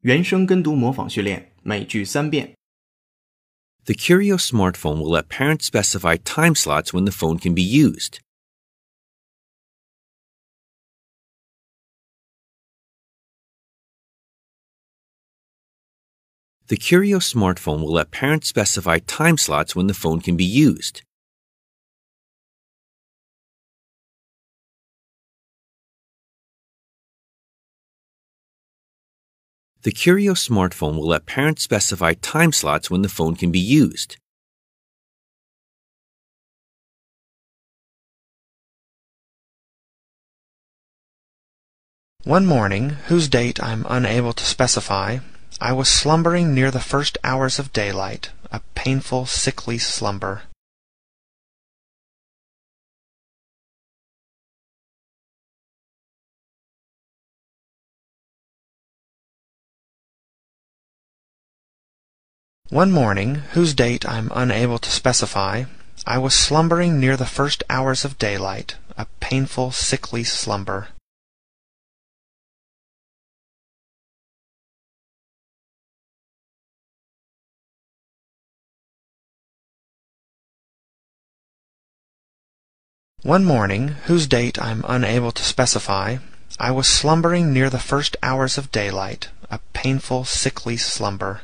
原声跟读模仿训练，每句三遍。 The Curio smartphone will let parents specify time slots when the phone can be used. The Curio smartphone will let parents specify time slots when the phone can be used. The Curio smartphone will let parents specify time slots when the phone can be used. One morning, whose date I'm unable to specify, I was slumbering near the first hours of daylight, a painful, sickly slumber. One morning, whose date I'm unable to specify, I was slumbering near the first hours of daylight, a painful, sickly slumber. One morning, whose date I'm unable to specify, I was slumbering near the first hours of daylight, a painful, sickly slumber.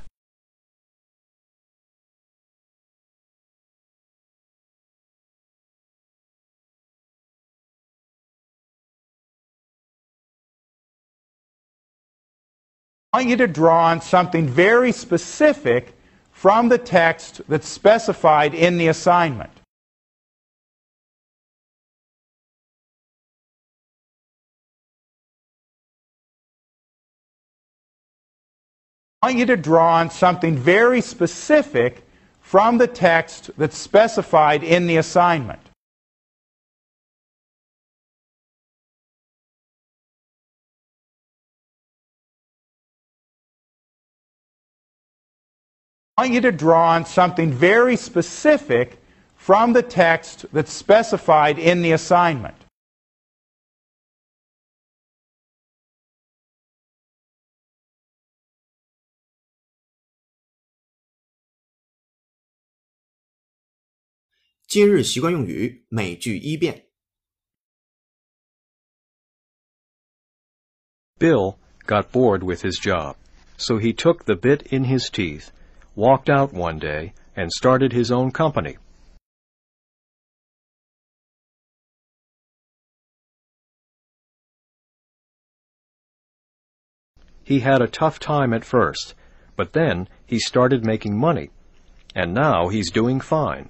Want you to draw on something very specific from the text that's specified in the assignment. I want you to draw on something very specific from the text that's specified in the assignment. I want you to draw on something very specific from the text that's specified in the assignment. Bill got bored with his job, so he took the bit in his teeth walked out one day, and started his own company. He had a tough time at first, but then he started making money, and now he's doing fine.